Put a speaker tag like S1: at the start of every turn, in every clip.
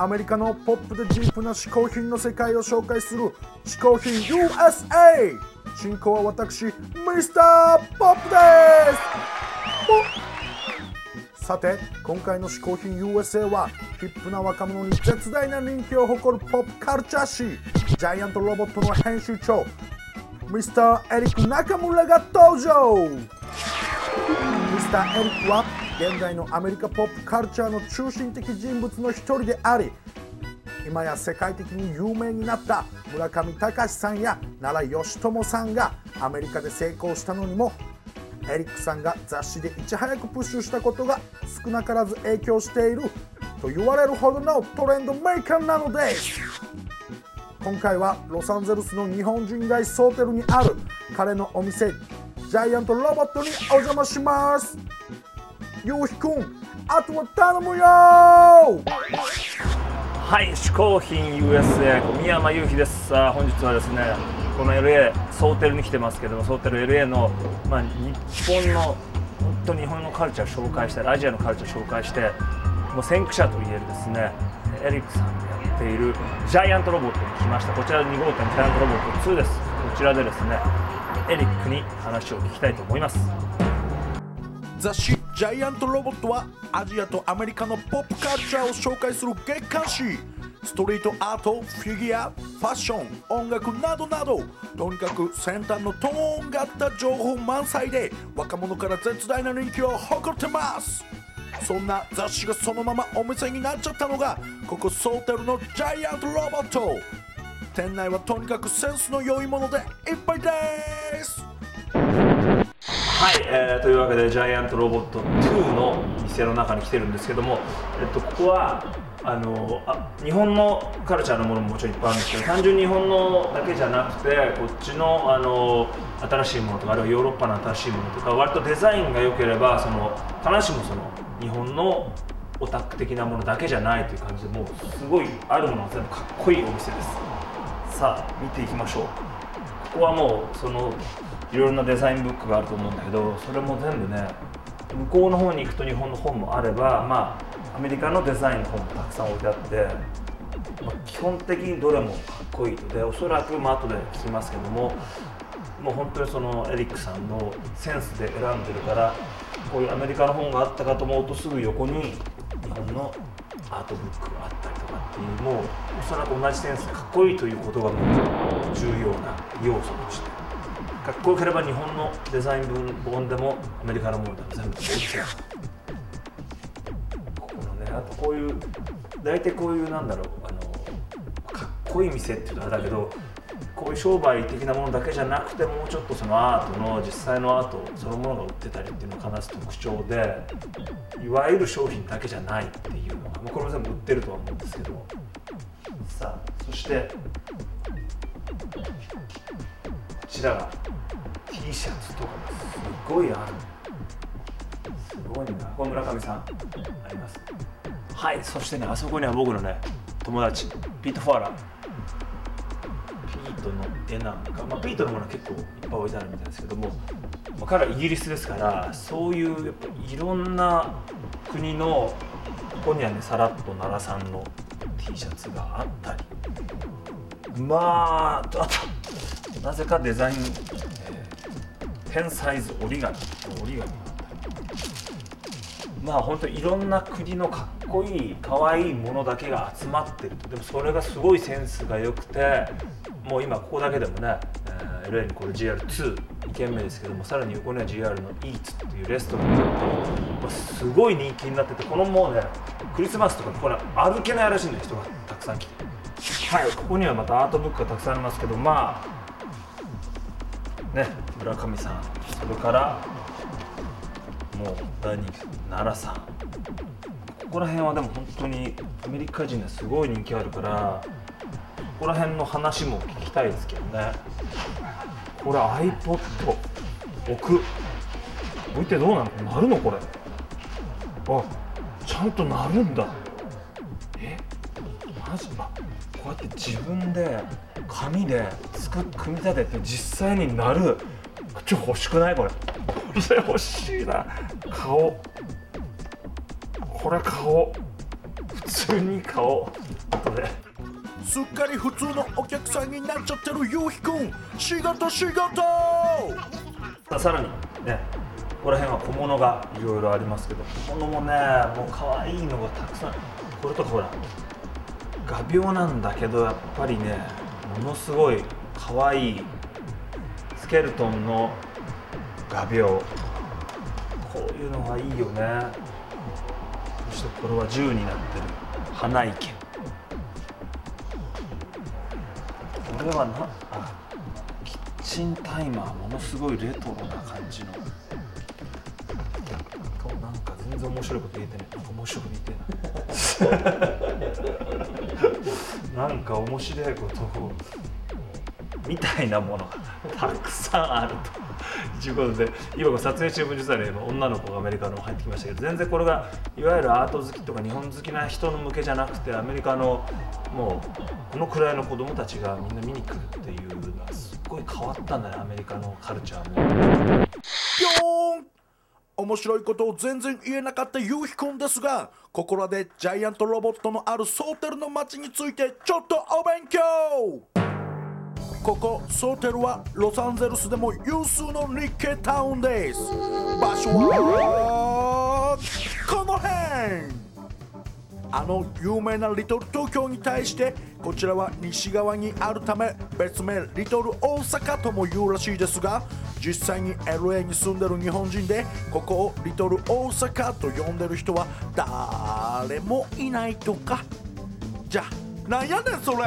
S1: アメリカのポップでディープな嗜好品の世界を紹介する嗜好品 USA 進行は私ミスターポップです。さて今回の嗜好品 USA はヒップな若者に絶大な人気を誇るポップカルチャー誌ジャイアントロボットの編集長ミスターエリック中村が登場。ミスターエリックは現代のアメリカポップカルチャーの中心的人物の一人であり今や世界的に有名になった村上隆さんや奈良義朝さんがアメリカで成功したのにもエリックさんが雑誌でいち早くプッシュしたことが少なからず影響していると言われるほどのトレンドメーカーなのです。今回はロサンゼルスの日本人街ソーテルにある彼のお店ジャイアントロボットにお邪魔します。ゆうひくんあとは頼むよ
S2: はい嗜好品 USA 宮山雄飛です。さあ本日はですねこの LA ソーテルに来てますけどもソーテル LA の、まあ、日本の本当に日本のカルチャーを紹介したりアジアのカルチャーを紹介してもう先駆者といえるですねエリックさんがやっているジャイアントロボットに来ました。こちら2号店ジャイアントロボット2です。こちらでですねエリックに話を聞きたいと思います。
S1: 雑誌「ジャイアントロボット」はアジアとアメリカのポップカルチャーを紹介する月刊誌。ストリートアートフィギュアファッション音楽などなど。とにかく先端のトーンがあった情報満載で若者から絶大な人気を誇ってます。そんな雑誌がそのままお店になっちゃったのがここソーテルのジャイアントロボット。店内はとにかくセンスの良いものでいっぱいです。
S2: はい、えーというわけでジャイアントロボット2の店の中に来てるんですけども、えっと、ここはあのあ日本のカルチャーのものももちろんいっぱいあるんですけど単純に日本のだけじゃなくてこっちのあの新しいものとかあるいはヨーロッパの新しいものとか割とデザインが良ければその必ずしもその日本のオタク的なものだけじゃないという感じでもうすごいあるものは全部かっこいいお店です。さあ見ていきましょう。こはもうそのいろいろなデザインブックがあると思うんだけどそれも全部ね向こうの方に行くと日本の本もあればまあアメリカのデザインの本もたくさん置いてあって、まあ、基本的にどれもかっこいいと。でおそらくまあ後で聞きますけどももう本当にそのエリックさんのセンスで選んでるからこういうアメリカの本があったかと思うとすぐ横に日本のアートブックがあったり。もうおそらく同じセンスでかっこいいということがもう重要な要素としてかっこよければ日本のデザイン本でもアメリカのものでも全部置いてあるここのねあとこういう大体こういうなんだろうあのかっこいい店っていうとあれだけどこういう商売的なものだけじゃなくてもうちょっとそのアートの実際のアートそのものが売ってたりっていうのが必ず特徴でいわゆる商品だけじゃないっていうのが、まあ、これも売ってるとは思うんですけど。さあそしてこちらが T シャツとかもすごいある。すごいな。これ村上さんあります。はいそしてねあそこには僕のね友達ピート・ファーラー。ピートの絵なんか、まあ、ピートのものは結構いっぱい置いてあるみたいですけども、まあ、彼はイギリスですからそういうやっぱいろんな国のここにはねさらっと奈良さんの T シャツがあったり。まああとなぜかデザイン、えー、ペンサイズ折り紙折り紙があったり。まあ本当いろんな国のかっこいい可愛いいものだけが集まってるでもそれがすごいセンスが良くてもう今ここだけでもね、えー、LA にこれ GR22 軒目ですけどもさらに横には GR の EATS っていうレストランがあってすごい人気になっててこのもうねクリスマスとかこれ歩けないらしいんだ人がたくさん来てはいここにはまたアートブックがたくさんありますけどまあね村上さんそれからもう大人気奈良さんここら辺はでも本当にアメリカ人ですごい人気あるからここら辺の話も聞きたいですけどね。これ iPod 置く。置いてどうなの？鳴るのこれ。あちゃんと鳴るんだ。え？マジ？あこうやって自分で紙で作っ組み立てて実際になる。ちょ欲しくない？これ。これ欲しいな。顔。これ買おう普通に買おう後です
S1: っかり普通のお客さんになっちゃってるゆうひくん仕事仕事。
S2: さらに。ねここら辺は小物がいろいろありますけど小物もねもう可愛いのがたくさん。これとかほら画鋲なんだけどやっぱりねものすごい可愛いスケルトンの画鋲こういうのがいいよね。そしてこれは銃になってる。花池。これはなあキッチンタイマー。ものすごいレトロな感じの。全然面白いこと言えてない。面白いこと言ってない。なんか面白いことを。みたいなものがたくさんあると。いうことで今撮影中も実はね今女の子がアメリカの入ってきましたけど全然これがいわゆるアート好きとか日本好きな人の向けじゃなくてアメリカのもうこのくらいの子供たちがみんな見に来るっていうのはすっごい変わったんだねアメリカのカルチャーも。
S1: 面白いことを全然言えなかったゆうひくんですがここらでジャイアントロボットのあるソーテルの街についてちょっとお勉強。ここソーテルはロサンゼルスでも有数の日系タウンです。場所はこの辺。あの有名なリトル東京に対してこちらは西側にあるため別名リトル大阪とも言うらしいですが実際に LA に住んでる日本人でここをリトル大阪と呼んでる人は誰もいないとか。じゃあなんやねんそれ。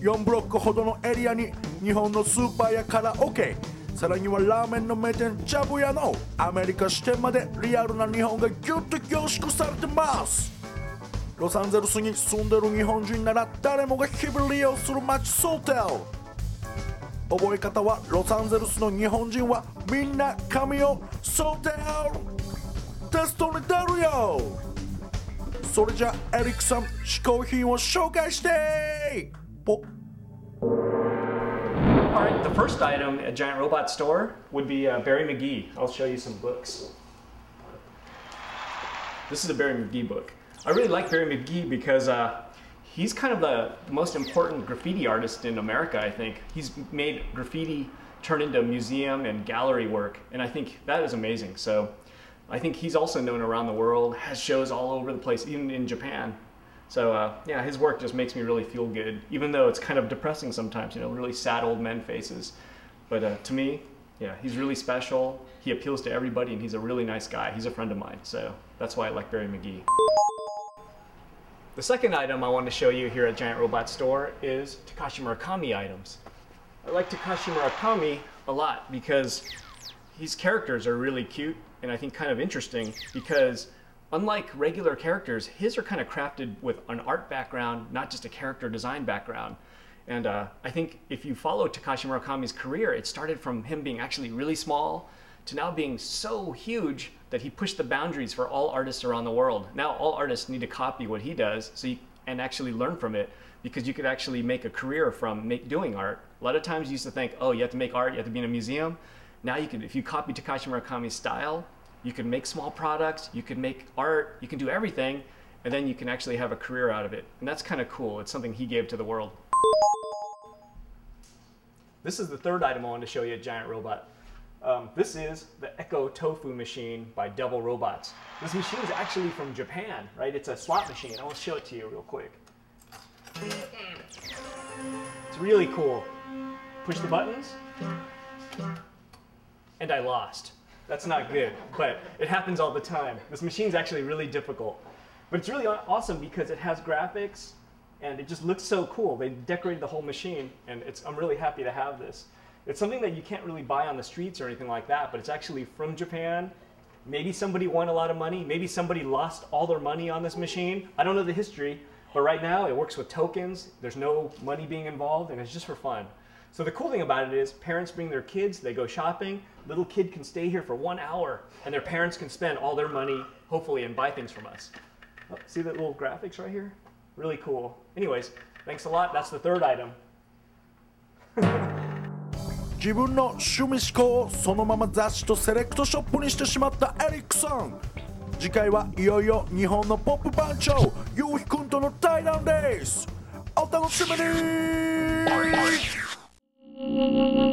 S1: 4ブロックほどのエリアに日本のスーパーやカラオケさらにはラーメンの名店チャブヤのアメリカ支店までリアルな日本がギュッと凝縮されてます。ロサンゼルスに住んでる日本人なら誰もが日々利用する街ソーテル。覚え方はロサンゼルスの日本人はみんな神をソーテル。テストに出るよ。それじゃエリックさん試行品を紹介して。ポッ
S3: All right, the first item at Giant Robot Store would be uh, Barry McGee. I'll show you some books. This is a Barry McGee book. I really like Barry McGee because uh, he's kind of the most important graffiti artist in America, I think. He's made graffiti turn into museum and gallery work, and I think that is amazing. So I think he's also known around the world, has shows all over the place, even in Japan. So uh, yeah, his work just makes me really feel good, even though it's kind of depressing sometimes. You know, really sad old men faces. But uh, to me, yeah, he's really special. He appeals to everybody, and he's a really nice guy. He's a friend of mine, so that's why I like Barry McGee. The second item I want to show you here at Giant Robot Store is Takashi Murakami items. I like Takashi Murakami a lot because his characters are really cute and I think kind of interesting because unlike regular characters, his are kind of crafted with an art background, not just a character design background. And uh, I think if you follow Takashi Murakami's career, it started from him being actually really small to now being so huge that he pushed the boundaries for all artists around the world. Now all artists need to copy what he does so you, and actually learn from it because you could actually make a career from make, doing art. A lot of times you used to think, oh, you have to make art, you have to be in a museum. Now you can, if you copy Takashi Murakami's style, you can make small products, you can make art, you can do everything, and then you can actually have a career out of it. And that's kind of cool. It's something he gave to the world. This is the third item I wanted to show you a Giant Robot. Um, this is the Echo Tofu machine by Double Robots. This machine is actually from Japan, right? It's a slot machine. I want to show it to you real quick. It's really cool. Push the buttons, and I lost. That's not good, but it happens all the time. This machine's actually really difficult. But it's really awesome because it has graphics and it just looks so cool. They decorated the whole machine, and it's, I'm really happy to have this. It's something that you can't really buy on the streets or anything like that, but it's actually from Japan. Maybe somebody won a lot of money. Maybe somebody lost all their money on this machine. I don't know the history, but right now it works with tokens. There's no money being involved, and it's just for fun. So the cool thing about it is parents bring their kids, they go shopping, little kid can stay here for one hour, and their parents can spend all their money, hopefully, and buy things from us. Oh, see the little graphics right here? Really cool. Anyways, thanks a lot. That's the third item.
S1: 自分の趣味思考をそのまま雑誌とセレクトショップにしてしまったエリックさん 次回はいよいよ日本のポップ番長ゆうひくんとの対談ですお楽しみに Thank you.